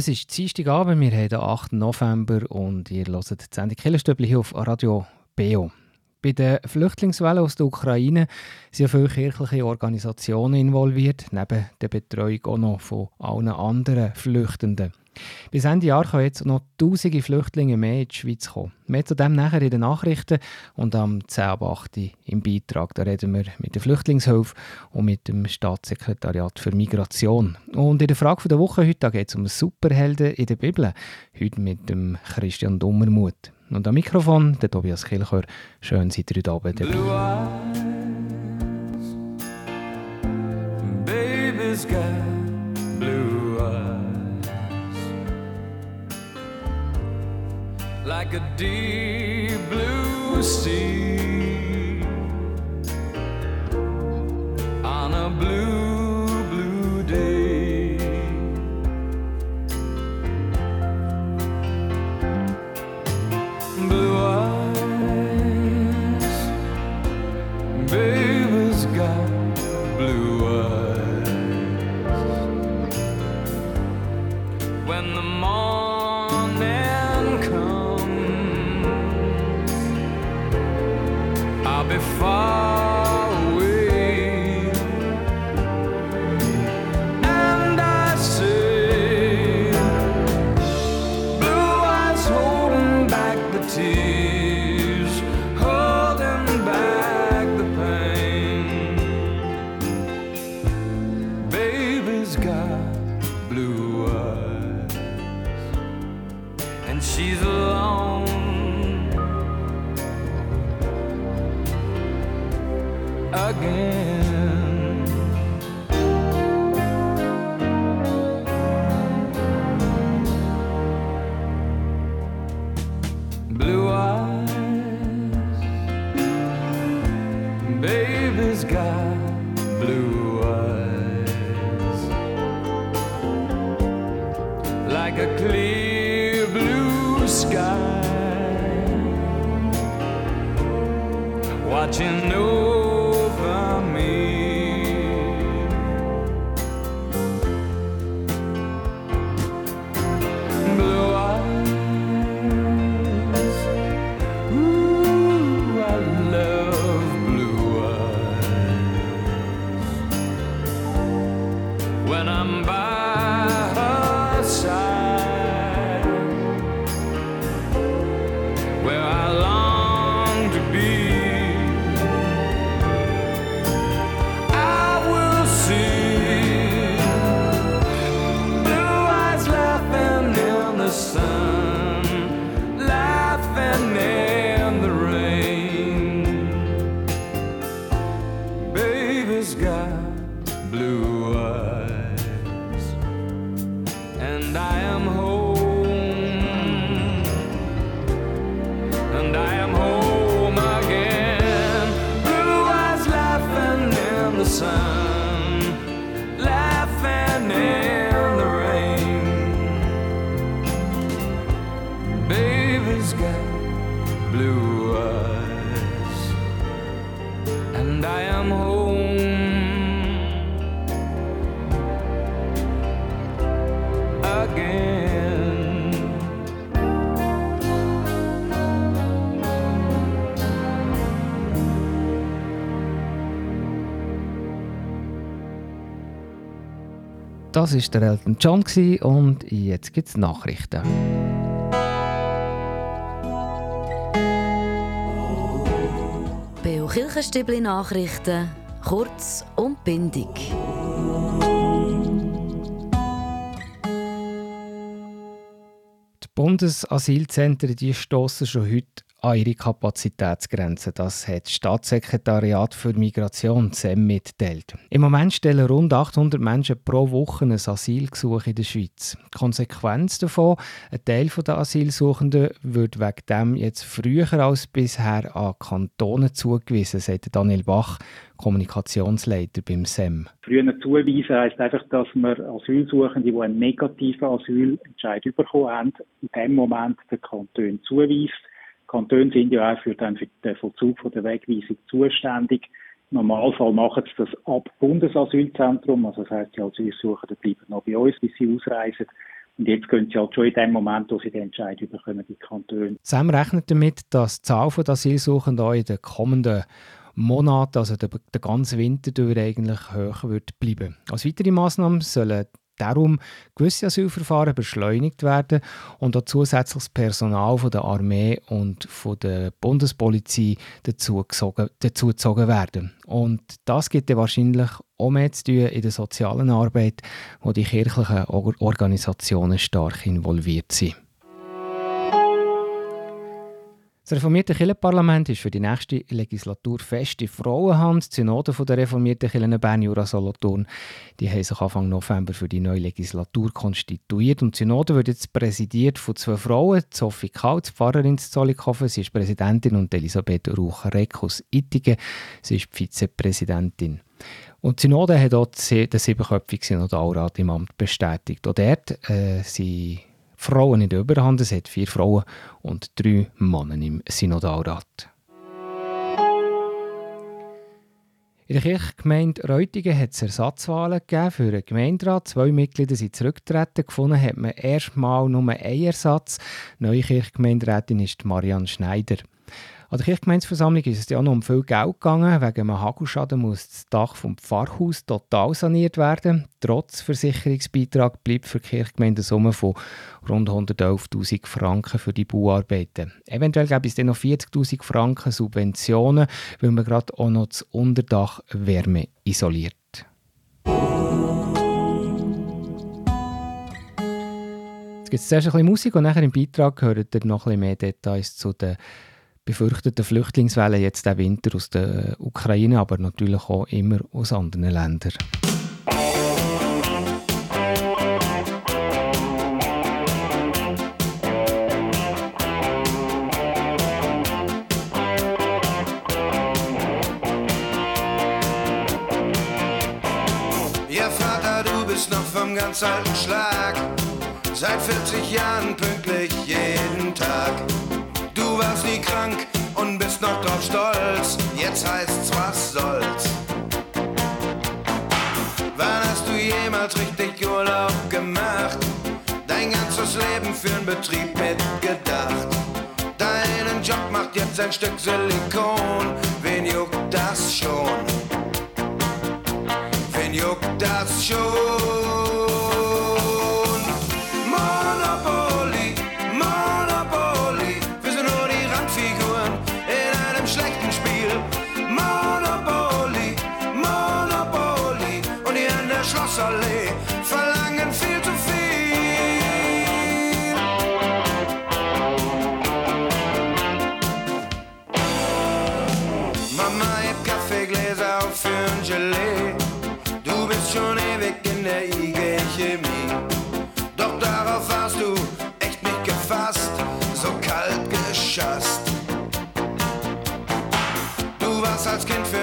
Es ist Dienstagabend, wir haben den 8. November und ihr hört die Sendung Killerstübli hier auf Radio BO. Bei der Flüchtlingswelle aus der Ukraine sind viele kirchliche Organisationen involviert, neben der Betreuung auch noch von allen anderen Flüchtenden. Bis Ende Jahr können jetzt noch tausende Flüchtlinge mehr in die Schweiz kommen. Mehr zu dem nachher in den Nachrichten und am 10 ab 8 im Beitrag. Da reden wir mit der Flüchtlingshilfe und mit dem Staatssekretariat für Migration. Und in der Frage der Woche heute geht es um Superhelden in der Bibel. Heute mit dem Christian Dummermuth. Und am Mikrofon der Tobias Kilchör. Schön seid ihr heute Abend dabei. Baby's got Like a deep blue sea Baby's got blue eyes. And she's alone. Again laughing in the rain. Got blue eyes, and I am home Das ist der Elton John und jetzt gibt's Nachrichten. Beo Kirchenstübli Nachrichten, kurz und bindig. Die Bundesasylzentren die stoßen schon heute an ihre Kapazitätsgrenzen. Das hat das Staatssekretariat für Migration SEM mitgeteilt. Im Moment stellen rund 800 Menschen pro Woche ein Asylgesuch in der Schweiz. Die Konsequenz davon, ein Teil der Asylsuchenden wird wegen dem jetzt früher als bisher an Kantone zugewiesen, sagt Daniel Bach, Kommunikationsleiter beim SEM. Früher zuweisen heisst einfach, dass wir Asylsuchende, die einen negativen Asylentscheid bekommen haben, in dem Moment den Kanton zuweist. Kantone sind ja auch für den, für den Vollzug von der Wegweisung zuständig. Im Normalfall machen sie das ab Bundesasylzentrum, also das heisst, die Asylsuchenden bleiben noch bei uns, bis sie ausreisen. Und jetzt können sie halt schon in dem Moment, wo sie den Entscheid bekommen, die Kantone. Zusammen rechnet damit, dass die Zahl der Asylsuchenden auch in den kommenden Monaten, also den, den ganzen Winter durch, eigentlich hoch wird bleiben. Als weitere Massnahmen sollen darum gewisse Asylverfahren beschleunigt werden und auch zusätzliches Personal von der Armee und von der Bundespolizei dazu, gezogen, dazu werden. Und das gibt dann wahrscheinlich auch mehr zu tun in der sozialen Arbeit, wo die kirchlichen Organisationen stark involviert sind. Das reformierte Kirchenparlament ist für die nächste Legislatur feste Frauenhand. Die Synode der reformierten Kirchen Bern, Jura, Solothurn, die haben sich Anfang November für die neue Legislatur konstituiert. Und die Synode wird jetzt präsidiert von zwei Frauen, Sophie Kautz, Pfarrerin zu Zollikofen, sie ist Präsidentin, und Elisabeth Rucher-Reck aus Ittigen, sie ist Vizepräsidentin. Und die Synode hat auch den siebenköpfigen Synodalrat im Amt bestätigt. Auch dort äh, sie Frauen in der Überhand. Es hat vier Frauen und drei Männer im Synodalrat. In der Kirchgemeinde Reutingen hat es Ersatzwahlen für einen Gemeinderat. Zwei Mitglieder sind zurückgetreten. Gefunden hat man erstmal nur einen Ersatz. Neue Kirchgemeinderätin ist Marianne Schneider. An der Kirchgemeinsversammlung ist es ja noch um viel Geld gegangen. Wegen einem Hagelschaden muss das Dach vom Pfarrhaus total saniert werden. Trotz Versicherungsbeitrag bleibt für die Kirchgemeinde eine Summe von rund 111.000 Franken für die Bauarbeiten. Eventuell gäbe es dann noch 40.000 Franken Subventionen, weil man gerade auch noch das Unterdach Wärme isoliert. Jetzt gibt es zuerst ein bisschen Musik und nachher im Beitrag hört ihr noch ein bisschen mehr Details zu den befürchteten Flüchtlingswelle jetzt der Winter aus der Ukraine, aber natürlich auch immer aus anderen Ländern. Vom ganz alten Schlag. Seit 40 Jahren pünktlich jeden Tag warst nie krank und bist noch drauf stolz. Jetzt heißt's, was soll's? Wann hast du jemals richtig Urlaub gemacht? Dein ganzes Leben für'n Betrieb mitgedacht. Deinen Job macht jetzt ein Stück Silikon. Wen juckt das schon? Wen juckt das schon?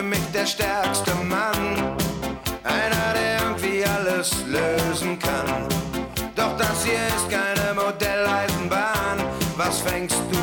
Mich der stärkste Mann alles lösen kann. Doch das hier ist keine Modelleisenbahn. Was fängst du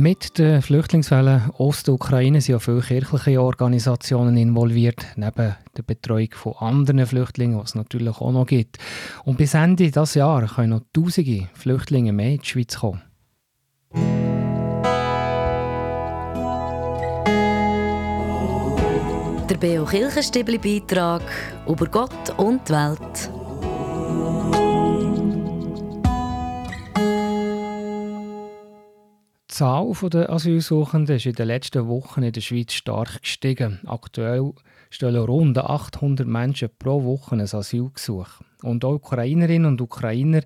Mit den Flüchtlingswellen Ostukraine sind ja viele kirchliche Organisationen involviert, neben der Betreuung von anderen Flüchtlingen, was es natürlich auch noch gibt. Und bis Ende dieses Jahres können noch tausende Flüchtlinge mehr in die Schweiz kommen. Der Beo Kirchenstibli Beitrag über Gott und die Welt. Zahl der Asylsuchenden ist in den letzten Wochen in der Schweiz stark gestiegen. Aktuell stellen rund 800 Menschen pro Woche ein Asylgesuch. Und auch Ukrainerinnen und Ukrainer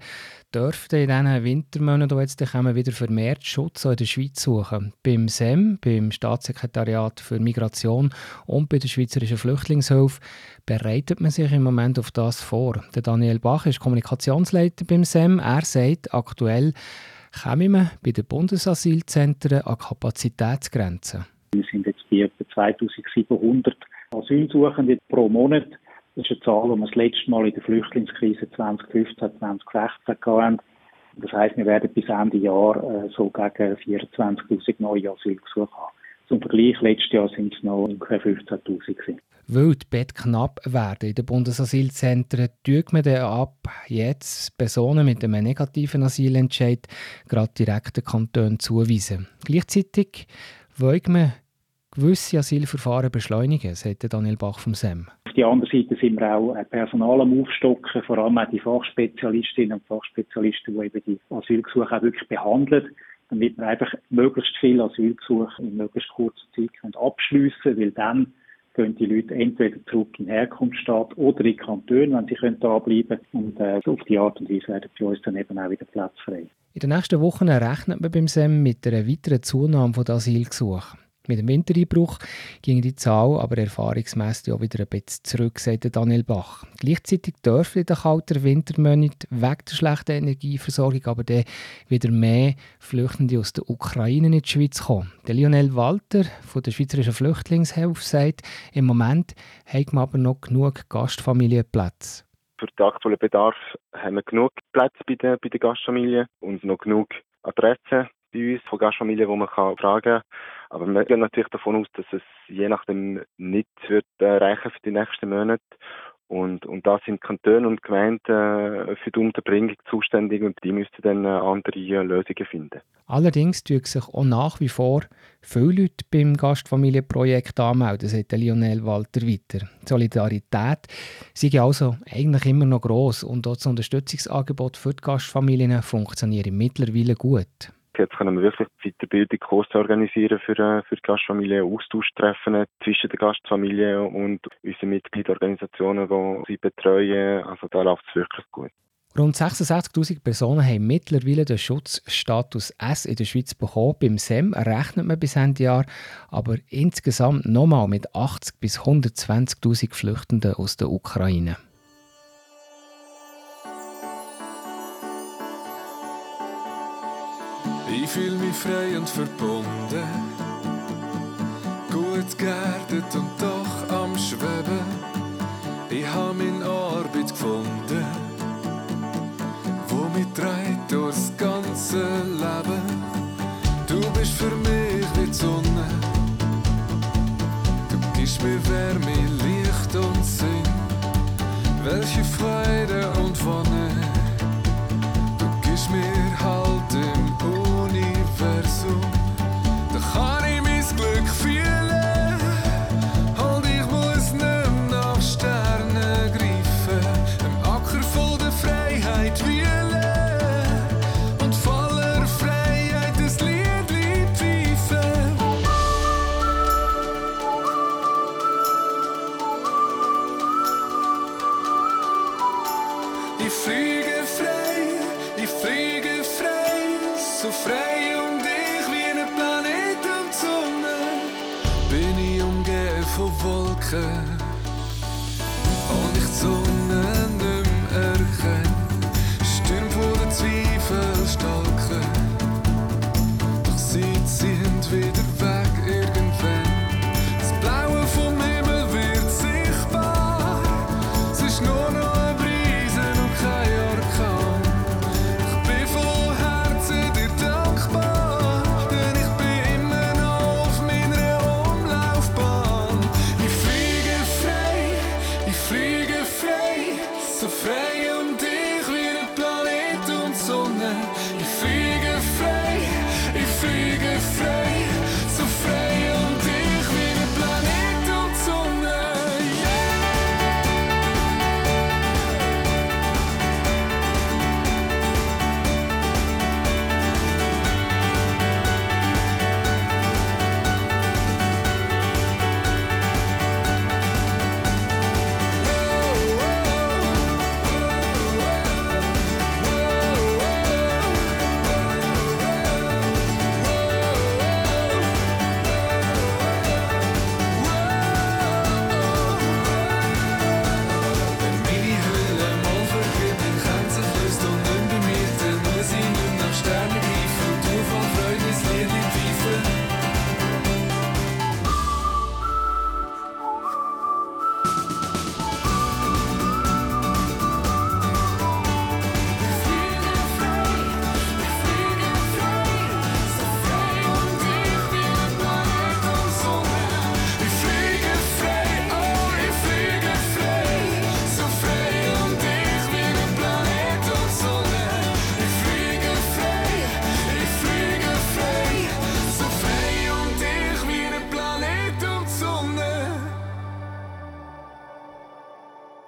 dürften in diesen Wintermonaten, die jetzt kommen, wieder vermehrt Schutz in der Schweiz suchen. Beim SEM, beim Staatssekretariat für Migration und bei der Schweizerischen Flüchtlingshilfe bereitet man sich im Moment auf das vor. Daniel Bach ist Kommunikationsleiter beim SEM. Er sagt, aktuell kommen wir bei den Bundesasylzentren an Kapazitätsgrenzen. Wir sind jetzt bei etwa 2700 Asylsuchende pro Monat. Das ist eine Zahl, die wir das letzte Mal in der Flüchtlingskrise 2015, 2016 hatten. Das heisst, wir werden bis Ende Jahr äh, so gegen 24.000 neue Asylgesuche haben. Zum Vergleich, letztes Jahr sind es noch ungefähr 15.000 gewesen. Weil die Bett knapp werden in den Bundesasylzentren, tut man dann ab jetzt Personen mit einem negativen Asylentscheid gerade direkt den Kanton zuweisen. Gleichzeitig wollen wir gewisse Asylverfahren beschleunigen, sagt Daniel Bach vom SEM. Auf der anderen Seite sind wir auch Personal am Aufstocken, vor allem auch die Fachspezialistinnen und Fachspezialisten, die eben die Asylgesuche auch wirklich behandeln, damit wir einfach möglichst viele Asylgesuche in möglichst kurzer Zeit abschliessen können, weil dann gehen die Leute entweder zurück in den Herkunftsstaat oder in Kanton, wenn sie können da bleiben Und äh, auf die Art und Weise werden für uns dann eben auch wieder Platz frei. In den nächsten Wochen rechnet man beim SEM mit einer weiteren Zunahme der Asylgesuche. Mit dem Wintereinbruch ging die Zahl aber erfahrungsmässig auch wieder ein bisschen zurück, sagt Daniel Bach. Gleichzeitig dürfen in den kalten Wintermonaten wegen der schlechten Energieversorgung aber dann wieder mehr Flüchtende aus der Ukraine in die Schweiz kommen. Der Lionel Walter von der Schweizerischen Flüchtlingshilfe sagt, im Moment haben wir aber noch genug Gastfamilienplätze. Für den aktuellen Bedarf haben wir genug Plätze bei den, bei den Gastfamilien und noch genug Adressen bei uns von Gastfamilien, die man fragen kann. Aber wir gehen natürlich davon aus, dass es je nachdem nicht wird äh, reichen für die nächsten Monate. Und, und da sind Kantone und Gemeinden äh, für die Unterbringung zuständig und die müssten dann äh, andere Lösungen finden. Allerdings tun sich auch nach wie vor viele Leute beim Gastfamilienprojekt anmelden, sagt Lionel Walter weiter. Die Solidarität sei also eigentlich immer noch gross und auch das Unterstützungsangebot für die Gastfamilien funktioniert mittlerweile gut. Jetzt können wir wirklich Weiterbildung, Kurse organisieren für, äh, für die Gastfamilien, Austausch-Treffen zwischen den Gastfamilien und unseren Mitgliedsorganisationen, die sie betreuen. Also da läuft es wirklich gut. Rund 66.000 Personen haben mittlerweile den Schutzstatus S in der Schweiz bekommen. Beim SEM rechnet man bis Ende Jahr aber insgesamt nochmal mit 80.000 bis 120.000 Flüchtenden aus der Ukraine. Fühle mich frei und verbunden, gut geerdet und doch am Schweben. Ich habe meine Arbeit gefunden, wo mich treibt durchs ganze Leben. Du bist für mich wie die Sonne, du gibst mir Wärme, Licht und Sinn. Welche Freude und Wonne,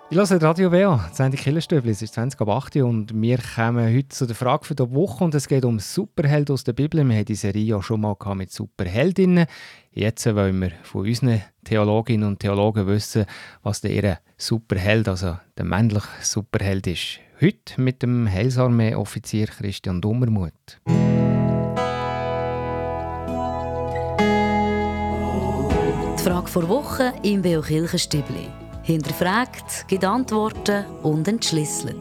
Ich höre Radio WA, die Sendung Killerstübli, es ist 20 ab 8 und wir kommen heute zu der Frage für die Woche und es geht um Superhelden aus der Bibel. Wir haben die Serie ja schon mal mit Superheldinnen. Jetzt wollen wir von unseren Theologinnen und Theologen wissen, was der ihre Superheld, also der männliche Superheld ist. Heute mit dem Heilsarmee-Offizier Christian Dummermuth. Die Frage vor Woche im Beo Kirchenstübli hinterfragt, gibt Antworten und entschlüsselt.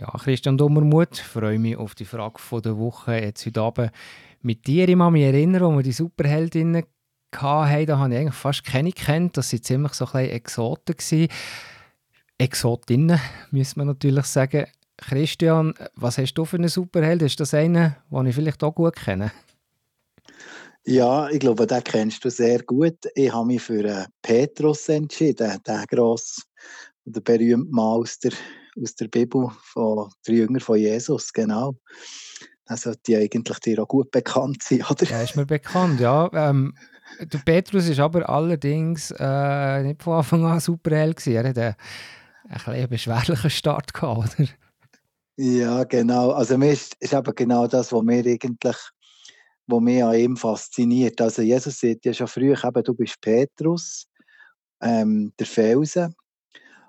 Ja, Christian Dummermuth, freue mich auf die Frage der Woche jetzt heute Abend mit dir. Ich kann mich erinnern, als wir die Superheldinnen hatten, da habe ich eigentlich fast keine kennt. Das waren ziemlich so ein Exoten. Gewesen. Exotinnen, müsste man natürlich sagen. Christian, was hast du für einen Superheld? Ist das einer, den ich vielleicht auch gut kenne? Ja, ich glaube, den kennst du sehr gut. Ich habe mich für äh, Petrus entschieden, den grossen, der berühmte Mann aus der, aus der Bibel, von der Jünger von Jesus, genau. Der sollte eigentlich dir auch gut bekannt sein, oder? Ja, ist mir bekannt, ja. Ähm, der Petrus ist aber allerdings äh, nicht von Anfang an super hell gewesen. Er hatte einen, einen beschwerlichen Start gehabt, oder? Ja, genau. Also mir ist, ist eben genau das, was mir eigentlich wo mich an ihm fasziniert. Also Jesus sagt ja schon früh, eben, du bist Petrus, ähm, der Felsen.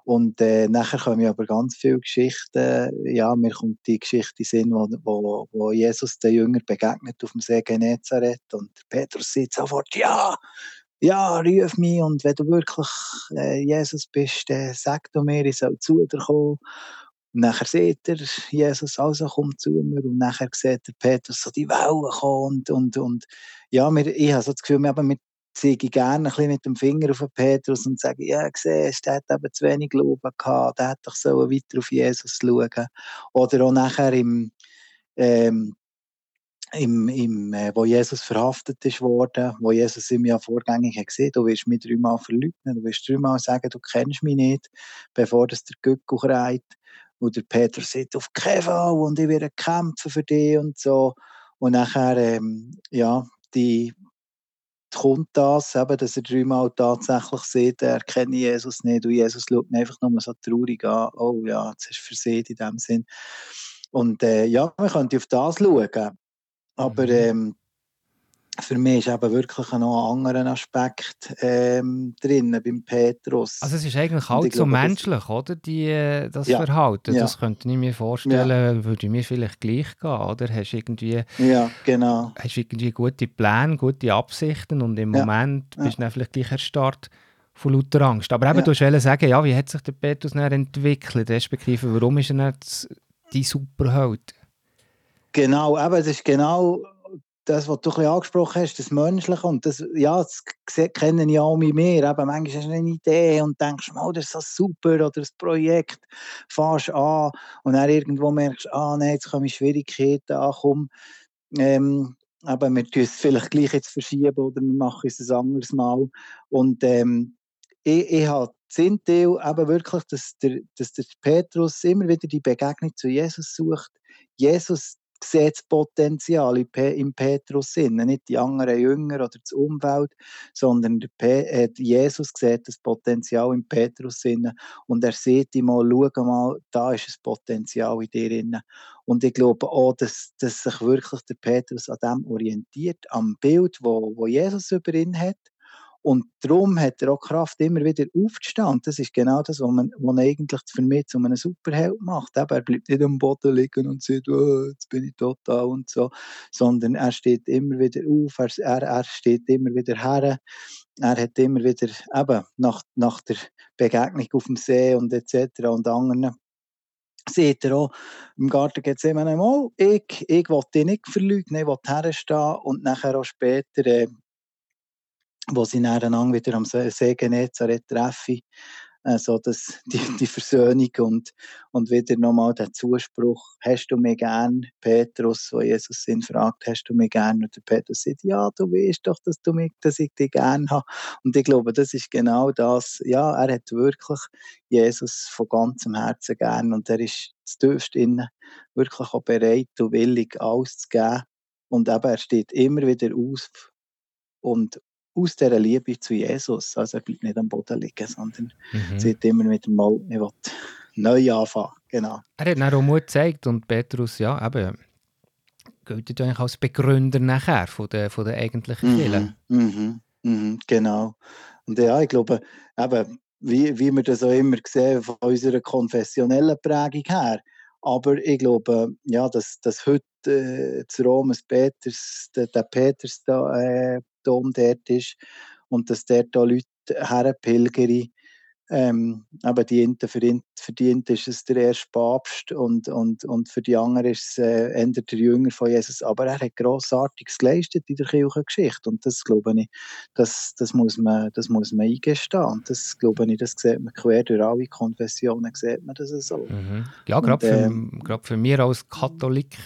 Und äh, nachher kommen aber ganz viele Geschichten. Ja, mir kommt die Geschichte in wo, wo, wo Jesus den Jünger begegnet auf dem See Genezareth. Und Petrus sagt sofort, ja, ja, ruf mich. Und wenn du wirklich äh, Jesus bist, dann sag du mir, ich soll zu dir kommen. Und nachher sieht er Jesus, also kommt zu mir. Und nachher sieht der Petrus so die Wellen kommen. Und, und, und ja, wir, ich habe so das Gefühl, wir, wir zeige gerne ein bisschen mit dem Finger auf Petrus und sage, ja, siehst, der hat eben zu wenig Glauben gehabt, der hätte doch so weiter auf Jesus schauen. Oder auch nachher im, ähm, im, im, äh, wo Jesus verhaftet ist worden, wo Jesus ihm ja vorgängig hat gesehen, du wirst mich dreimal verleugnen, du wirst dreimal sagen, du kennst mich nicht, bevor das der Göckel kreit. Und der Peter sagt, auf keinen Fall und ich werde kämpfen für dich und so. Und nachher, ähm, ja, die, kommt das, eben, dass er dreimal tatsächlich sieht, er kennt Jesus nicht und Jesus schaut ihn einfach nur so traurig an, oh ja, jetzt ist versehen in dem Sinn. Und äh, ja, man könnte auf das schauen. Aber mhm. ähm, für mich ist eben wirklich noch ein anderer Aspekt ähm, drin beim Petrus. Also es ist eigentlich halt so menschlich, oder? Die, äh, das ja. Verhalten. Ja. Das könnte ich mir vorstellen, ja. würde mir vielleicht gleich gehen, oder? Hast irgendwie, ja, genau. Hast irgendwie gute Pläne, gute Absichten und im Moment bist du dann vielleicht gleich erstarrt von lauter Angst. Aber eben, du wolltest sagen, ja, wie hat sich der Petrus dann entwickelt, respektive warum ist er nicht dein Superheld? Genau, aber es ist genau das, was du angesprochen hast, das Menschliche, und das, ja, das kennen ja auch mehr. Eben, manchmal hast du eine Idee und denkst, oh, das ist so super, oder das Projekt, fährst an, und dann irgendwo merkst du, ah, nein, jetzt kommen Schwierigkeiten, ah, komm, ähm, aber wir tun es vielleicht gleich jetzt verschieben oder wir machen es ein anderes Mal. Und ähm, ich, ich habe Teil eben wirklich, dass der, dass der Petrus immer wieder die Begegnung zu Jesus sucht. Jesus sieht das Potenzial im Petrus innen, nicht die anderen Jünger oder das Umfeld, sondern der Jesus sieht das Potenzial im Petrus innen und er sieht ihm mal, schau mal, da ist ein Potenzial in dir innen. Und ich glaube auch, dass, dass sich wirklich der Petrus an dem orientiert, am Bild, wo, wo Jesus über ihn hat und darum hat er auch Kraft, immer wieder aufzustehen. das ist genau das, was man, was eigentlich für mich zu einem Superheld macht. er bleibt nicht am Boden liegen und sagt, oh, jetzt bin ich total und so, sondern er steht immer wieder auf, er, er steht immer wieder her. Er hat immer wieder, eben, nach, nach der Begegnung auf dem See und etc. und anderen, sieht er auch, im Garten geht es immer mal, ich, ich will dich nicht verleugnen, ich will herstehen und nachher auch später äh, wo sie dann wieder am See Genezareth treffen, also das, die, die Versöhnung und, und wieder nochmal der Zuspruch, hast du mich gern, Petrus, wo Jesus ihn fragt, hast du mich gern? Und der Petrus sagt, ja, du weißt doch, dass, du mich, dass ich dich gern habe. Und ich glaube, das ist genau das, ja, er hat wirklich Jesus von ganzem Herzen gern und er ist tiefst innen wirklich auch bereit und willig, alles zu geben. Und eben, er steht immer wieder aus und aus dieser Liebe zu Jesus. Also er bleibt nicht am Boden liegen, sondern mhm. sieht immer wieder mal, ich will neu anfangen. Genau. Er hat dann auch Mut gezeigt und Petrus, ja, eben, gilt eigentlich als Begründer nachher von der, von der eigentlichen Kirche. Mhm, mhm, mhm, genau. Und ja, ich glaube, eben, wie, wie wir das auch immer sehen von unserer konfessionellen Prägung her, aber ich glaube, ja, dass, dass heute äh, zu Rom Peters, der, der Peters da, äh, Dom dort ist und dass dort da Leute herpilgern. Ähm, aber die einen, für, ihn, für die einen ist es der erste Papst und, und, und für die anderen ist es äh, der Jünger von Jesus. Aber er hat Grossartiges geleistet in der Kirchengeschichte und das glaube ich, das, das, muss, man, das muss man eingestehen. Und das glaube ich, das sieht man quer durch alle Konfessionen, sieht man das so. Mhm. Ja, gerade für, ähm, für mich als Katholik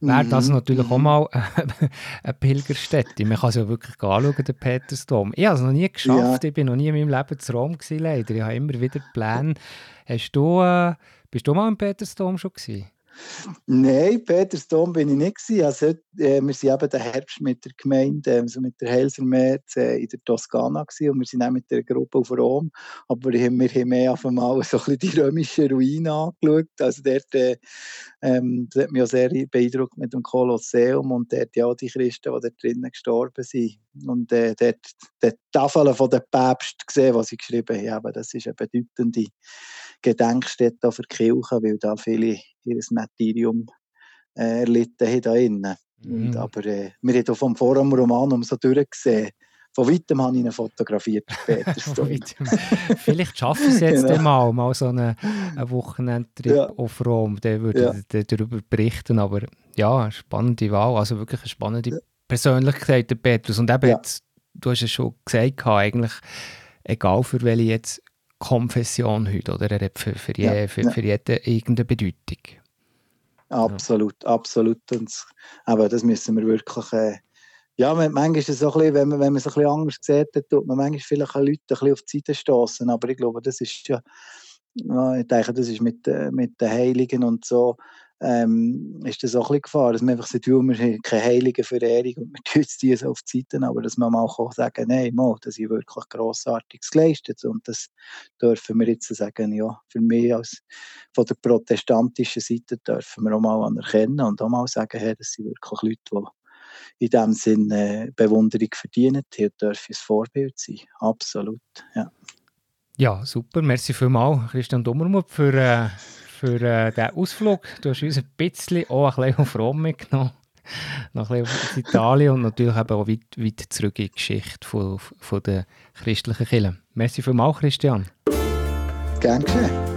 wäre das mhm. natürlich auch mhm. mal eine Pilgerstätte. Man kann es ja wirklich anschauen, den Petersdom. Ich habe es noch nie geschafft, ja. ich bin noch nie in meinem Leben zu Rom gewesen, leider. Ich habe immer wieder Pläne. Hast du, äh, bist du mal im Petersdom schon gewesen? Nein, Petersdom bin ich nicht. Also, äh, wir sind eben den Herbst mit der Gemeinde, also mit der Helsermeer äh, in der Toskana gewesen und wir sind auch mit der Gruppe auf Rom. Aber wir haben, wir mehr auf einmal so ein bisschen die römischen Ruinen angeschaut. Also dort, äh, ähm, das hat mich auch sehr beeindruckt mit dem Kolosseum und dort ja die Christen, die dort drinnen gestorben sind. Und äh, dort die Tafeln von den Päpsten gesehen, was sie geschrieben haben. Das ist eine bedeutende Gedenkstätte für die Kirche, weil da viele ihr Martyrium äh, erlitten haben da innen. Mhm. aber äh, wir haben vom Forum Romanum so durchgesehen. Von weitem habe ich ihn fotografiert, Vielleicht schaffe ich es jetzt genau. mal, mal so einen, einen Wochenendtrip ja. auf Rom. Der würde ja. darüber berichten. Aber ja, spannende Wahl. Also wirklich eine spannende ja. Persönlichkeit, der Petrus. Und eben ja. jetzt, du hast es schon gesagt, eigentlich egal für welche jetzt Konfession heute, oder? Er hat für, für, je, ja, für, ja. für jeden irgendeine Bedeutung. Absolut, ja. absolut. Und aber das müssen wir wirklich. Äh, ja, manchmal ist es so ein bisschen, wenn man, wenn man es ein bisschen anders sieht, dann tut man manchmal vielleicht Leute ein bisschen auf die Seite stoßen. Aber ich glaube, das ist ja, ich denke, das ist mit, äh, mit den Heiligen und so ähm, ist das auch ein Gefahr, dass man einfach sagt, wir haben keine heilige Verehrung und wir tun so auf die Seite, aber dass man mal kann sagen nein, mal, das ist wirklich Grossartiges geleistet. Und das dürfen wir jetzt sagen, ja, für mich als von der protestantischen Seite dürfen wir auch mal anerkennen und auch mal sagen, hey, das sind wirklich Leute, die in dem Sinne äh, Bewunderung verdienen, die dürfen ein Vorbild sein, absolut, ja. Ja, super. Merci vielmals, Christian Dummermuth, für, äh, für äh, diesen Ausflug. Du hast uns ein bisschen auch ein bisschen auf Rom mitgenommen. Noch ein bisschen auf Italien und natürlich eben auch weit, weit zurück in die Geschichte von, von der christlichen Kirche. Merci vielmals, Christian. Gern geschehen.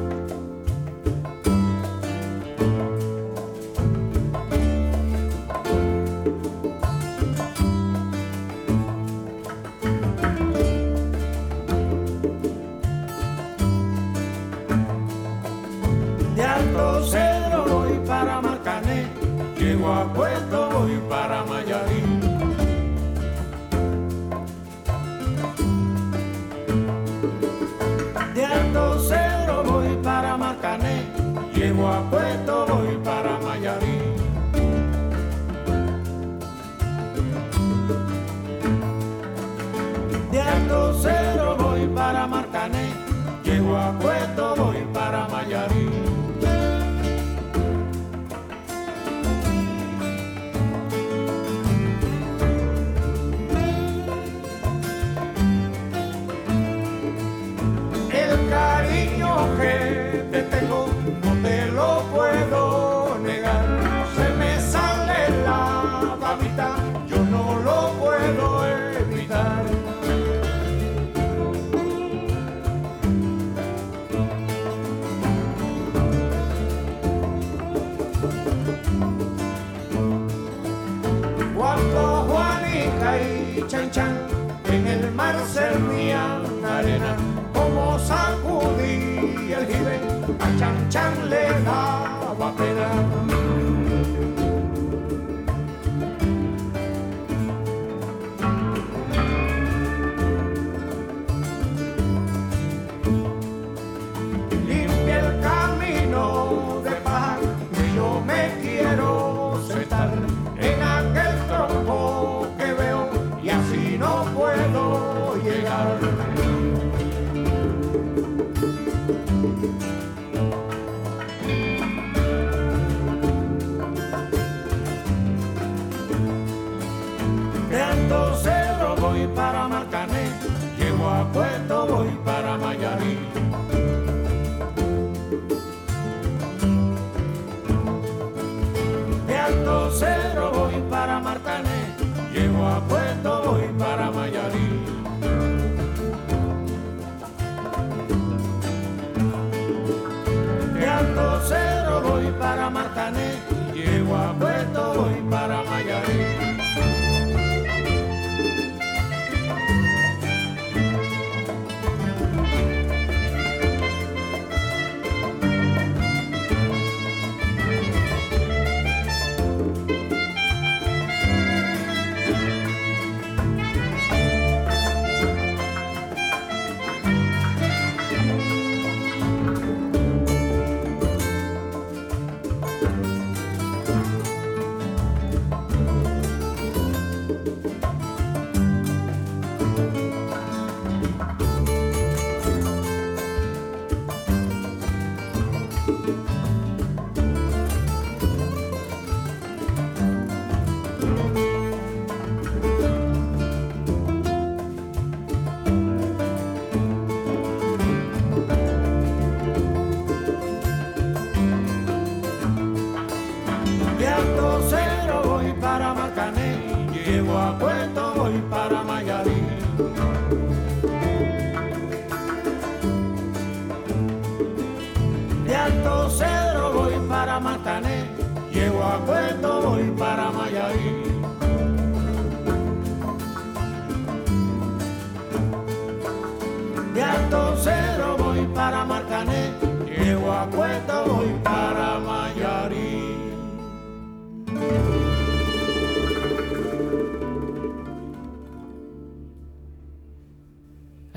Servían arena, como sacudí el jibe, a Chan Chan le daba Alto Cerro voy para Marcané, llego a Puerto, voy para Mayarí.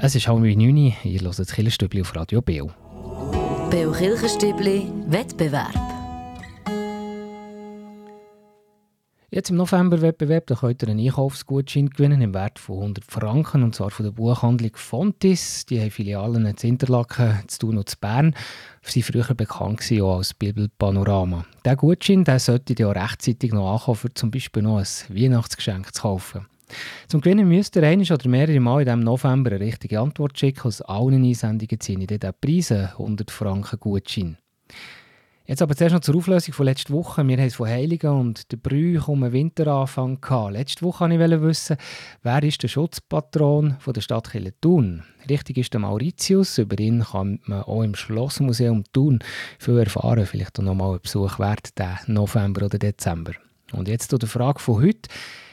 Es ist halb neun, ihr hört das Killerstübli auf Radio Beo. Beo Kirchenstübli Wettbewerb. Jetzt im November-Wettbewerb da könnt ihr einen Einkaufsgutschein gewinnen im Wert von 100 Franken, und zwar von der Buchhandlung Fontis. Die haben Filialen in Interlaken, zu Thun und zu Bern. Sie waren früher bekannt gewesen, auch als Bibelpanorama. Der Gutschein der sollte ja rechtzeitig noch ankommen, um zum Beispiel noch ein Weihnachtsgeschenk zu kaufen. Zum Gewinnen müsst ihr einmal oder mehrere Mal in diesem November eine richtige Antwort schicken. Aus allen Einsendungen ziehen ich dann Preise 100 Franken Gutschein. Jetzt aber zuerst noch zur Auflösung von letzter Woche. Wir haben es von Heiligen und der Brüch um den Winteranfang gehabt. Letzte Woche wollte ich wissen, wer ist der Schutzpatron von der Stadt Thun? Richtig ist der Mauritius. Über ihn kann man auch im Schlossmuseum Thun viel erfahren. Vielleicht auch noch mal ein Besuch wert, den November oder Dezember. Und jetzt zu der Frage von heute.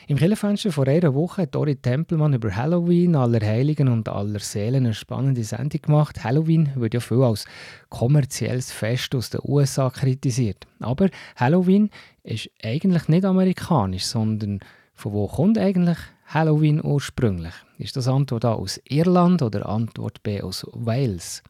Im Killenfenster vor einer Woche hat Dori Tempelmann über Halloween, Allerheiligen und Allerseelen eine spannende Sendung gemacht. Halloween wird ja viel als kommerzielles Fest aus den USA kritisiert. Aber Halloween ist eigentlich nicht amerikanisch, sondern von wo kommt eigentlich Halloween ursprünglich? Ist das Antwort A aus Irland oder Antwort B aus Wales?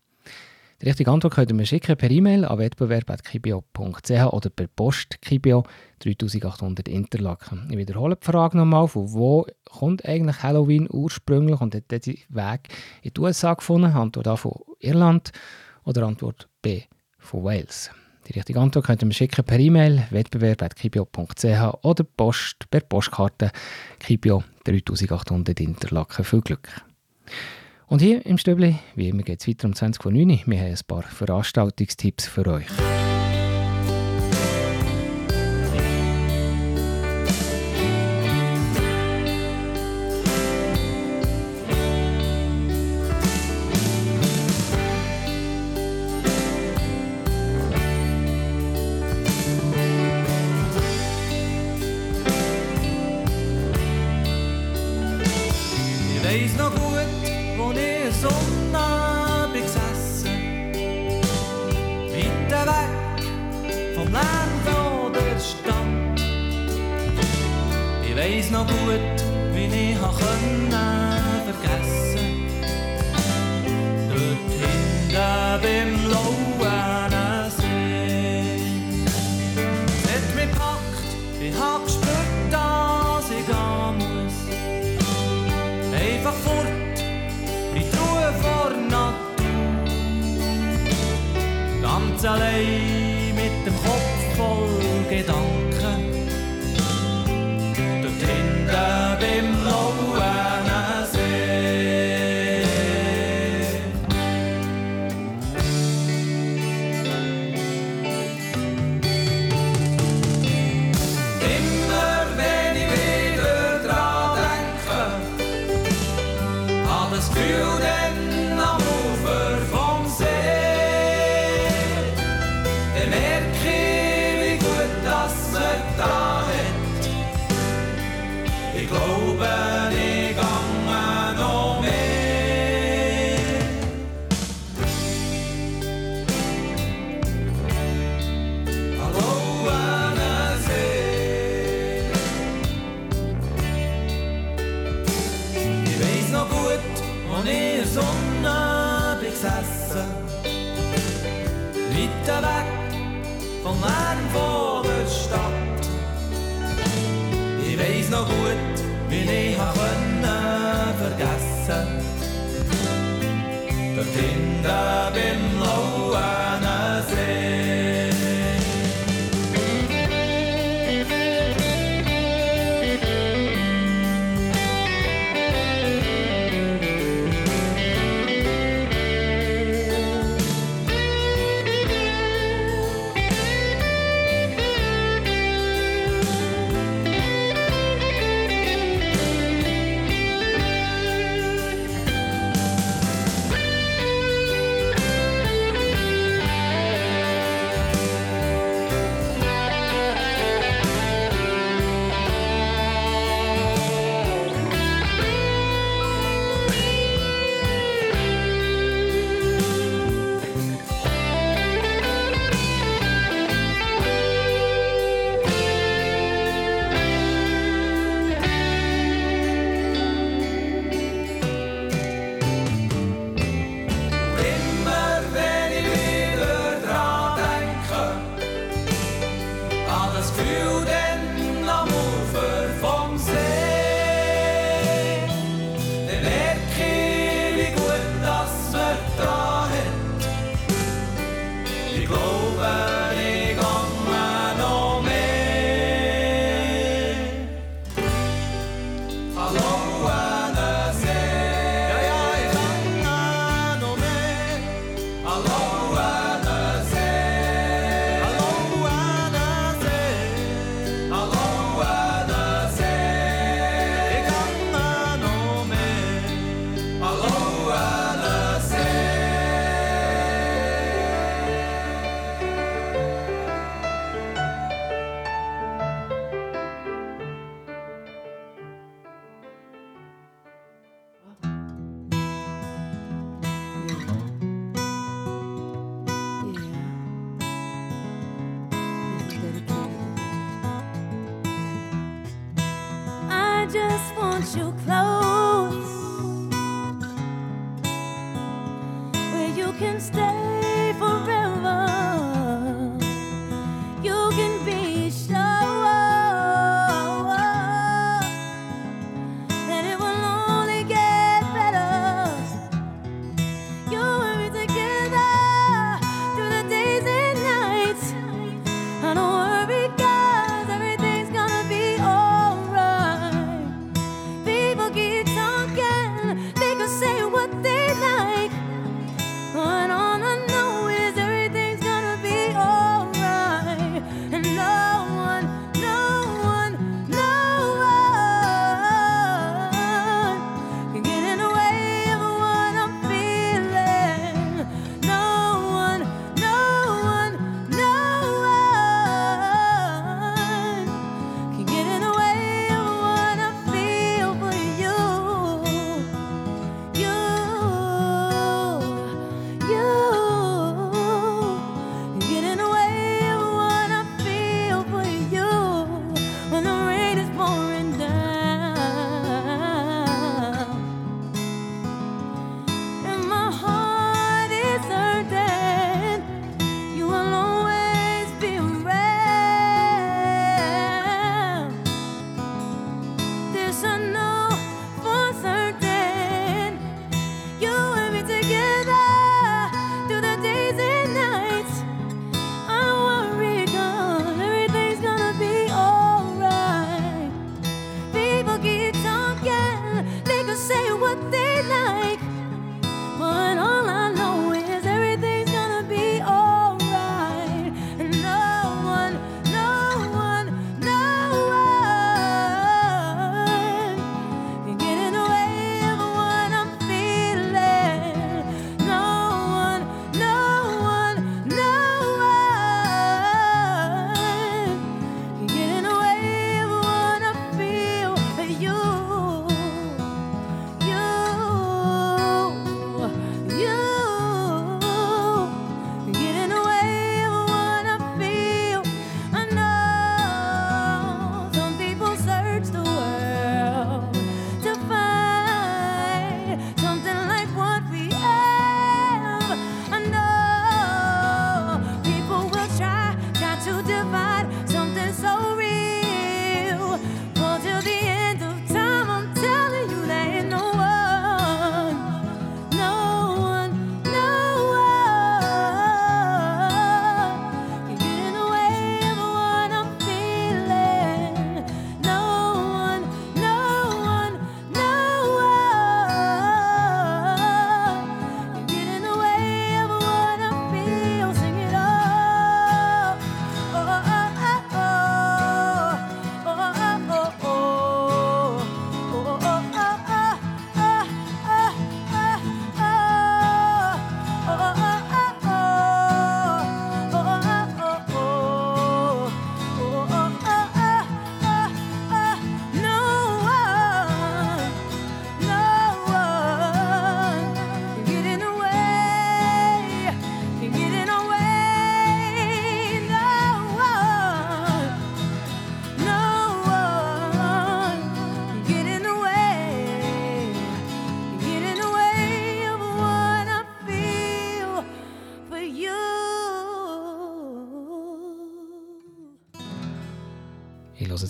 Die richtige Antwort könnt ihr mir schicken per E-Mail an wettbewerb.kibio.ch oder per Post Kibio 3800 Interlaken. Ich wiederhole die Frage nochmal, von wo kommt eigentlich Halloween ursprünglich und hat diesen Weg in die USA gefunden? Antwort A von Irland oder Antwort B von Wales? Die richtige Antwort könnt ihr mir schicken per E-Mail wettbewerb.kibio.ch oder Post per Postkarte Kibio 3800 Interlaken. Viel Glück! Und hier im Stöbli, wie immer, geht es weiter um 20 Uhr. Wir haben ein paar Veranstaltungstipps für euch.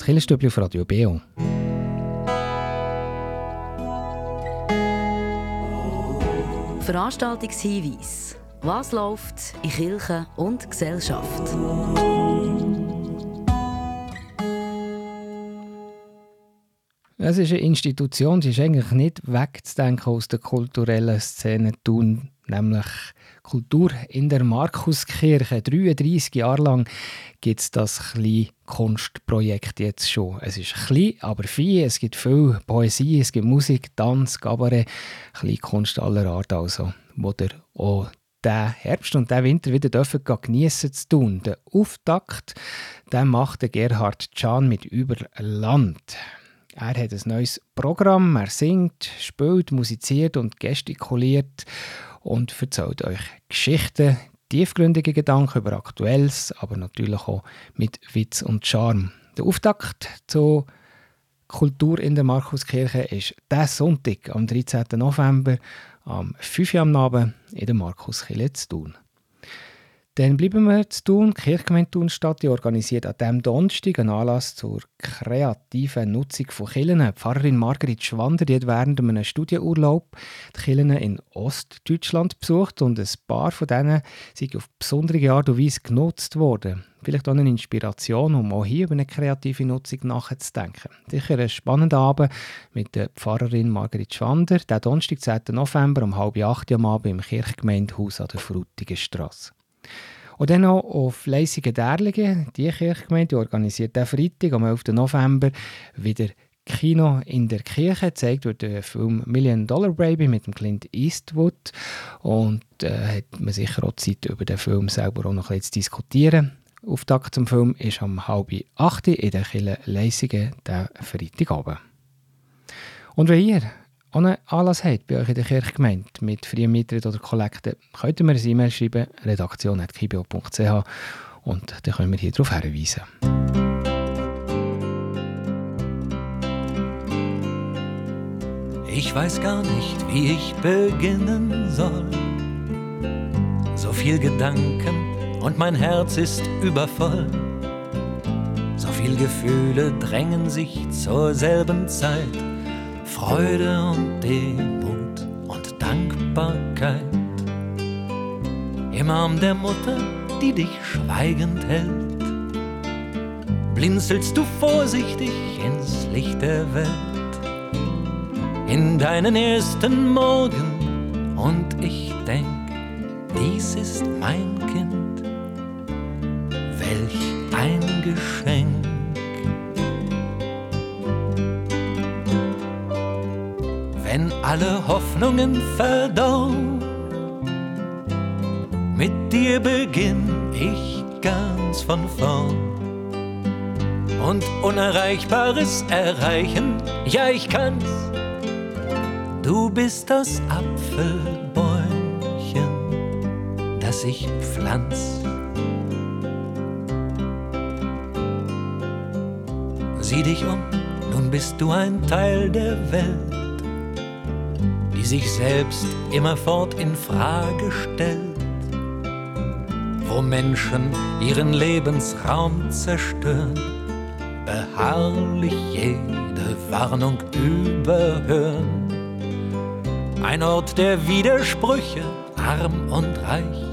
Killerstübli auf Radio Beo. Veranstaltungshinweis. Was läuft in Kirche und Gesellschaft? Es ist eine Institution, die ist eigentlich nicht wegzudenken aus der kulturellen Szene tun, nämlich Kultur in der Markuskirche. 33 Jahre lang gibt es das kleine Kunstprojekt jetzt schon. Es ist klein, aber viel. Es gibt viel Poesie, es gibt Musik, Tanz, Kabarett, kleine Kunst aller Art also, wo der auch den Herbst und den Winter wieder dürfen geniessen zu tun. Der Auftakt den macht der Gerhard Can mit Überland. Er hat ein neues Programm, er singt, spielt, musiziert und gestikuliert und erzählt euch Geschichten, tiefgründige Gedanken über Aktuelles, aber natürlich auch mit Witz und Charme. Der Auftakt zur Kultur in der Markuskirche ist der Sonntag, am 13. November, am 5 Uhr am Abend in der Markuskirche zu tun. Dann bleiben wir zu tun. Die Kirchgemeinde Thunstadt organisiert an diesem Donnerstag einen Anlass zur kreativen Nutzung von Kirchen. Pfarrerin Margrit Schwander die hat während einem Studienurlaub die Kirchen in Ostdeutschland besucht und ein paar von denen sind auf besondere Art und Weise genutzt worden. Vielleicht auch eine Inspiration, um auch hier über eine kreative Nutzung nachzudenken. Sicher ein spannender Abend mit der Pfarrerin Margrit Schwander, der Donnerstag, 10. November um halb acht am Abend im Kirchgemeindehaus an der Frutigenstrasse. Und dann noch auf Leisigen Derlingen. Die Kirchgemeinde organisiert den Freitag am 11. November wieder Kino in der Kirche. Gezeigt wird der Film Million Dollar Baby mit dem Clint Eastwood. Und äh, hat man sicher auch Zeit, über den Film selber auch noch ein zu diskutieren. Auftakt zum Film ist am halb acht in der Kirche Leisigen, der Freitagabend. Und wenn ihr einen Anlass habt bei euch in der Kirchgemeinde mit freien Mitglied oder Kollekten, könnt ihr mir eine E-Mail schreiben, redaktion.kibio.ch und dann können wir hier darauf hinweisen. Ich weiß gar nicht, wie ich beginnen soll. So viel Gedanken und mein Herz ist übervoll. So viel Gefühle drängen sich zur selben Zeit. Freude und Demut und Dankbarkeit. Im Arm der Mutter, die dich schweigend hält, blinzelst du vorsichtig ins Licht der Welt. In deinen ersten Morgen und ich denk, dies ist mein Kind. Welch ein Geschenk. Wenn alle Hoffnungen verdorben. Mit dir beginn ich ganz von vorn. Und Unerreichbares erreichen, ja ich kann's. Du bist das Apfelbäumchen, das ich pflanz. Sieh dich um, nun bist du ein Teil der Welt sich selbst immerfort in Frage stellt, wo Menschen ihren Lebensraum zerstören, beharrlich jede Warnung überhören. Ein Ort der Widersprüche, arm und reich,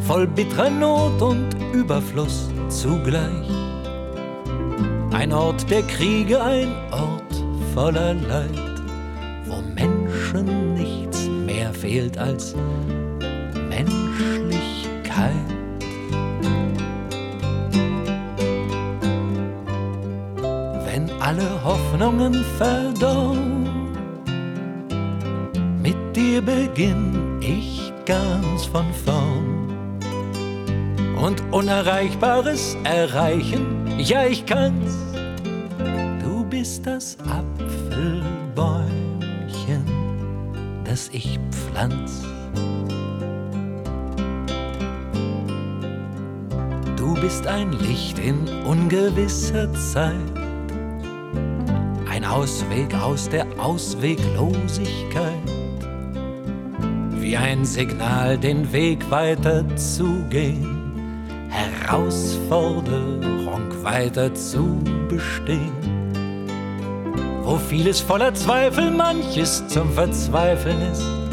voll bitterer Not und Überfluss zugleich. Ein Ort der Kriege, ein Ort voller Leid fehlt als Menschlichkeit. Wenn alle Hoffnungen verdorben, mit dir beginn ich ganz von vorn. Und Unerreichbares erreichen, ja ich kann's, du bist das Apfelbäumchen das ich pflanz. Du bist ein Licht in ungewisser Zeit, ein Ausweg aus der Ausweglosigkeit, wie ein Signal, den Weg weiter zu gehen, Herausforderung weiter zu bestehen. Wo vieles voller Zweifel, manches zum Verzweifeln ist.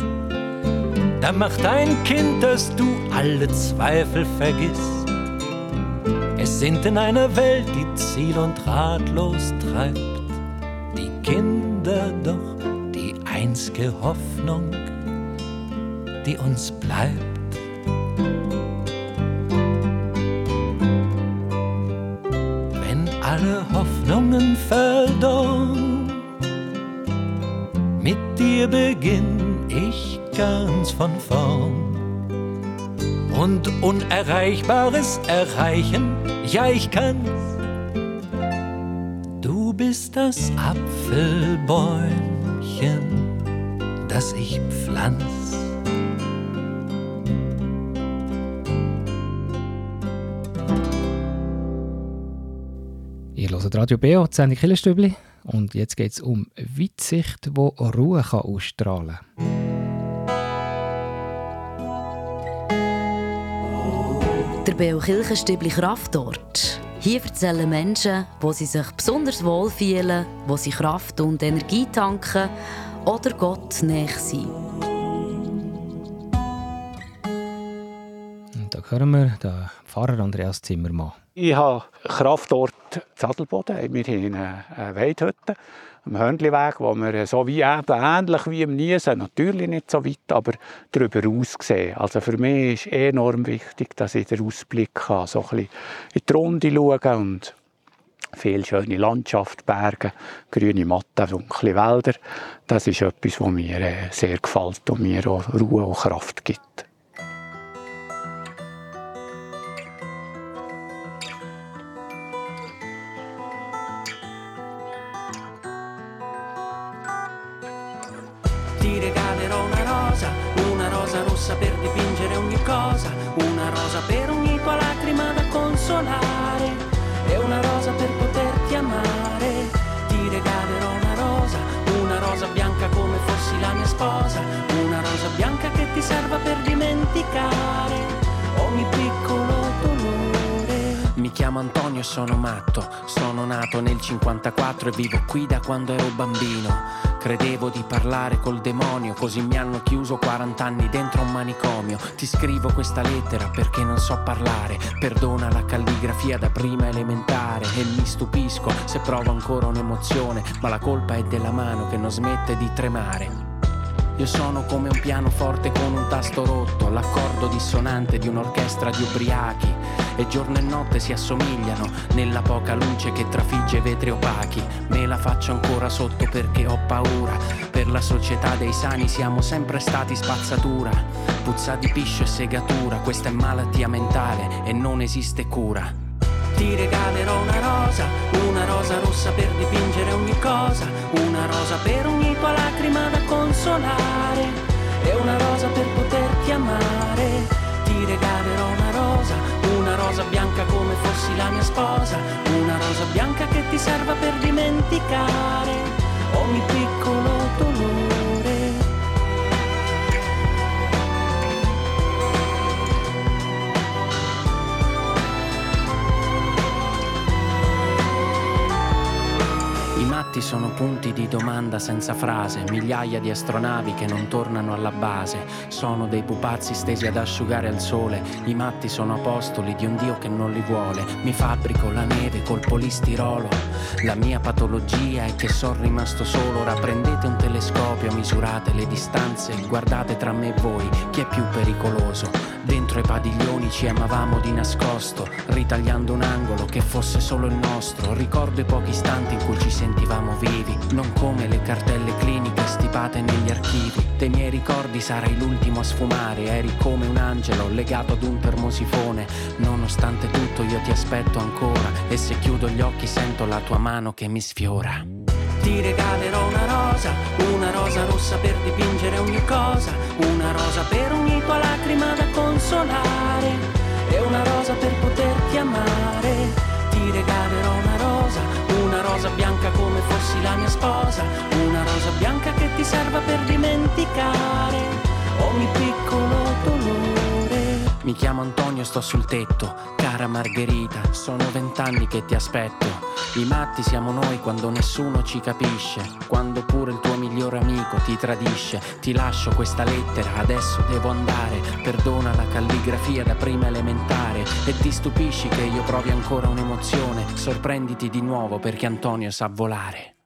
Da macht ein Kind, dass du alle Zweifel vergisst. Es sind in einer Welt, die ziel- und ratlos treibt, die Kinder doch die einzige Hoffnung, die uns bleibt. Wenn alle Hoffnungen verdorren, von vorn. Und Unerreichbares erreichen, ja ich kann's. Du bist das Apfelbäumchen, das ich pflanz. Ihr hört Radio BO, Sendung Killerstübli. Und jetzt geht es um Weitsicht, die Ruhe kann ausstrahlen Der BO Kirchenstübli Kraftort. Hier erzählen Menschen, wo sie sich besonders wohlfühlen, wo sie Kraft und Energie tanken oder Gott näher sind. Und da hören wir den Pfarrer Andreas Zimmermann. Ich habe Kraftort Zadelboden. Wir haben eine Weidhütte am Hörnliweg, wo wir so wie eben, ähnlich wie im Niesen, natürlich nicht so weit, aber darüber aus sehen. Also für mich ist enorm wichtig, dass ich den Ausblick habe, so ein bisschen in die Runde schauen und viel schöne Landschaft, Berge, grüne Matten, dunkle Wälder. Das ist etwas, was mir äh, sehr gefällt und mir auch Ruhe und Kraft gibt. Antonio sono matto, sono nato nel 54 e vivo qui da quando ero bambino. Credevo di parlare col demonio, così mi hanno chiuso 40 anni dentro un manicomio. Ti scrivo questa lettera perché non so parlare. Perdona la calligrafia da prima elementare e mi stupisco se provo ancora un'emozione, ma la colpa è della mano che non smette di tremare. Io sono come un pianoforte con un tasto rotto, l'accordo dissonante di un'orchestra di ubriachi. E giorno e notte si assomigliano nella poca luce che trafigge vetri opachi. Me la faccio ancora sotto perché ho paura. Per la società dei sani siamo sempre stati spazzatura. Puzza di piscio e segatura, questa è malattia mentale e non esiste cura. Ti regalerò una rosa, una rosa rossa per dipingere ogni cosa, una rosa per ogni tua lacrima da consolare e una rosa per poterti amare. Ti regalerò una rosa, una rosa bianca come fossi la mia sposa, una rosa bianca che ti serva per dimenticare ogni piccolo I matti sono punti di domanda senza frase, migliaia di astronavi che non tornano alla base, sono dei pupazzi stesi ad asciugare al sole, i matti sono apostoli di un Dio che non li vuole, mi fabbrico la neve col polistirolo, la mia patologia è che sono rimasto solo, ora prendete un telescopio, misurate le distanze, guardate tra me e voi chi è più pericoloso, dentro i padiglioni ci amavamo di nascosto, ritagliando un angolo che fosse solo il nostro, ricordo i pochi istanti in cui ci sentivamo vivi, non come le cartelle cliniche stipate negli archivi. Dei miei ricordi sarai l'ultimo a sfumare, eri come un angelo legato ad un termosifone. Nonostante tutto io ti aspetto ancora e se chiudo gli occhi sento la tua mano che mi sfiora. Ti regalerò una rosa, una rosa rossa per dipingere ogni cosa, una rosa per ogni tua lacrima da consolare e una rosa per poterti amare. Ti regalerò una rosa, rosa bianca come fossi la mia sposa, una rosa bianca che ti serva per dimenticare ogni piccolo dolore. Mi chiamo Antonio, sto sul tetto. Cara Margherita, sono vent'anni che ti aspetto. I matti siamo noi quando nessuno ci capisce. Quando pure il tuo migliore amico ti tradisce. Ti lascio questa lettera, adesso devo andare. Perdona la calligrafia da prima elementare. E ti stupisci che io provi ancora un'emozione. Sorprenditi di nuovo perché Antonio sa volare.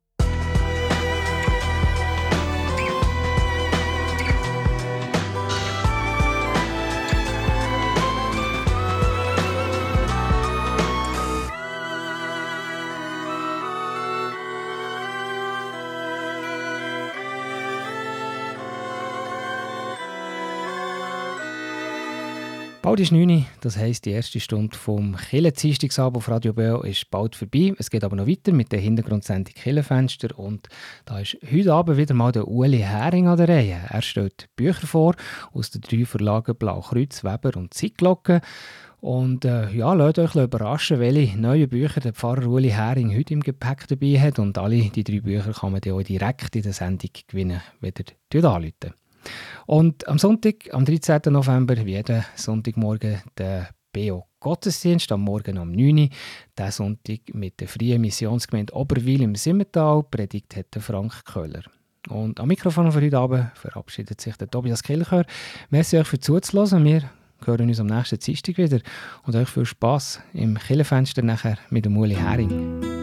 Bald ist 9 Uhr, das heisst, die erste Stunde vom Kille-Dienstagsabend auf Radio Beo ist bald vorbei. Es geht aber noch weiter mit der Hintergrundsendung Killenfenster und da ist heute Abend wieder mal der Uli Hering an der Reihe. Er stellt Bücher vor aus den drei Verlagen Blaukreuz, Weber und Zeitglocke. Und äh, ja, lasst euch überraschen, welche neuen Bücher der Pfarrer Uli Hering heute im Gepäck dabei hat. Und alle die drei Bücher kann man dann auch direkt in der Sendung gewinnen, wenn ihr anruft. Und am Sonntag, am 13. November, wie jeden Sonntagmorgen, der BO Gottesdienst am Morgen um 9 Uhr. Diesen Sonntag mit der Freien Missionsgemeinde Oberwil im Simmental. Predigt hat Frank Köhler. Und am Mikrofon für heute Abend verabschiedet sich der Tobias Kilchör. Merci euch für zuzuhören. Wir hören uns am nächsten Dienstag wieder. Und euch viel Spass im Killenfenster nachher mit dem Uli Hering.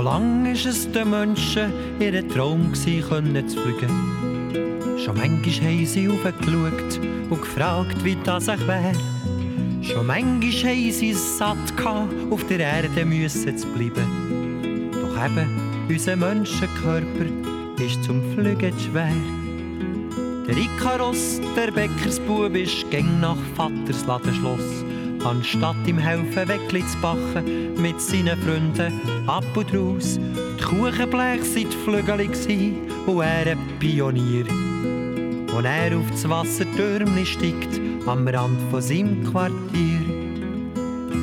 Schon lange ist es den Menschen ihr Traum können zu fliegen. Schon manchmal haben sie aufgeschaut und gefragt, wie das ich wär. Schon manchmal haben sie es satt gehabt, auf der Erde müssen zu bleiben. Doch eben, unser Menschenkörper ist zum Fliegen schwer. Der Ikaros, der Bäckersbub, ist gäng nach Vaters Ladenschloss. Anstatt ihm helfen, Weckli zu backen, mit seinen Freunden ab und raus. Die Kuchenblech sind Flügel und er ein Pionier. Und er auf das Wassertürmli steigt, am Rand von seinem Quartier.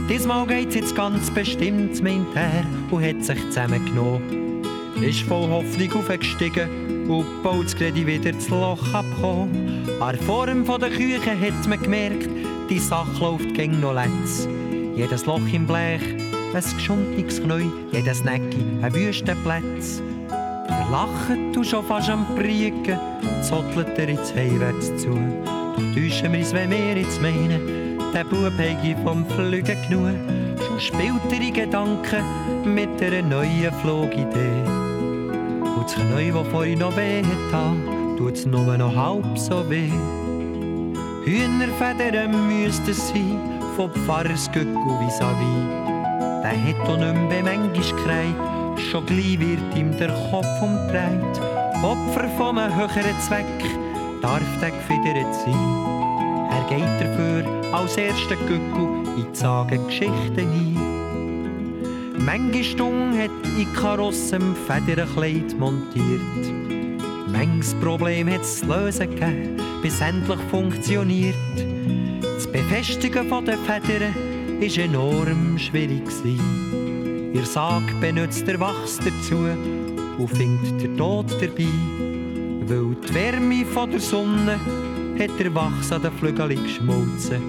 Diesmal geht's jetzt ganz bestimmt, meint er, und hat sich zusammengenommen. Ist voll Hoffnung aufgestiegen und baut gerade wieder das Loch abgekommen. An der Form der Küche hat man gemerkt, die Sache läuft gegen noch letz. Jedes Loch im Blech, ein geschundiges Knäu, jedes Necki, ein Wüstenplatz. Verlachen du schon fast am Priegen, zottelt er jetzt heimwärts zu. Doch täuschen wir uns, wenn wir jetzt meinen, der Bub hätte vom Flügen genug. Schon spielt er in Gedanken mit einer neuen Flugidee. Und das Knäu, das vorhin noch weh hat, tut's nur noch halb so weh. Hühnerfedern müssten sein, vom Pfarrersgöckel vis-à-vis. Der hat auch nicht mehr manchmal gekreit, schon gleich wird ihm der Kopf umdreht. Opfer von einem höheren Zweck darf der gefedert sein. Er geht dafür als erster Göckel in die Sagengeschichten ein. Manche Stunde hat Ikaros im Federnkleid montiert. Manches Problem hat es zu lösen gegeben, bis endlich funktioniert. Das Befestigen den Federn war enorm schwierig. Gewesen. Ihr Sarg benutzt der Wachs dazu und findet der Tod dabei. Weil die Wärme der Sonne hat der Wachs an den Flügeln geschmolzen.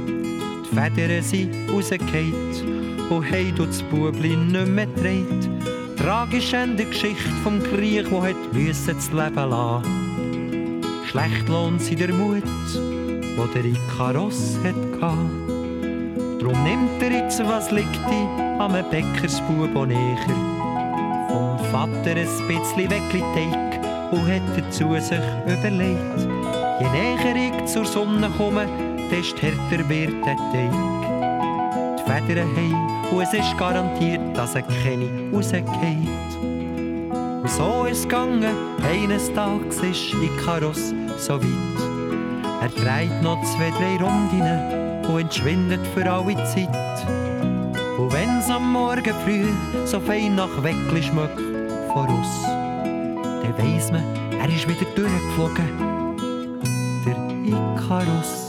Die Federn sind rausgefallen und haben das Bubli nicht mehr gedreht. Tragisch an der Geschichte vom Krieg, wo hat müssen das Leben lassen. Schlecht lohnt sie der Mut, wo der Ikaros hat gehabt. Drum nimmt er jetzt, was liegt ihm am Bäckersbub auch näher. Vom Vater ein bisschen Weckli-Teig und hat dazu sich überlegt. Je näher ich zur Sonne komme, desto härter wird der Teig. Die Federn haben und es ist garantiert, dass er keine rausgeht. Und so ist es gegangen, eines Tages ist Ikaros so weit. Er dreht noch zwei, drei Runden und entschwindet für alle Zeit. Und wenn's am Morgen früh so fein nach Weckli schmeckt voraus, dann weiss man, er ist wieder durchgeflogen. Der Ikaros.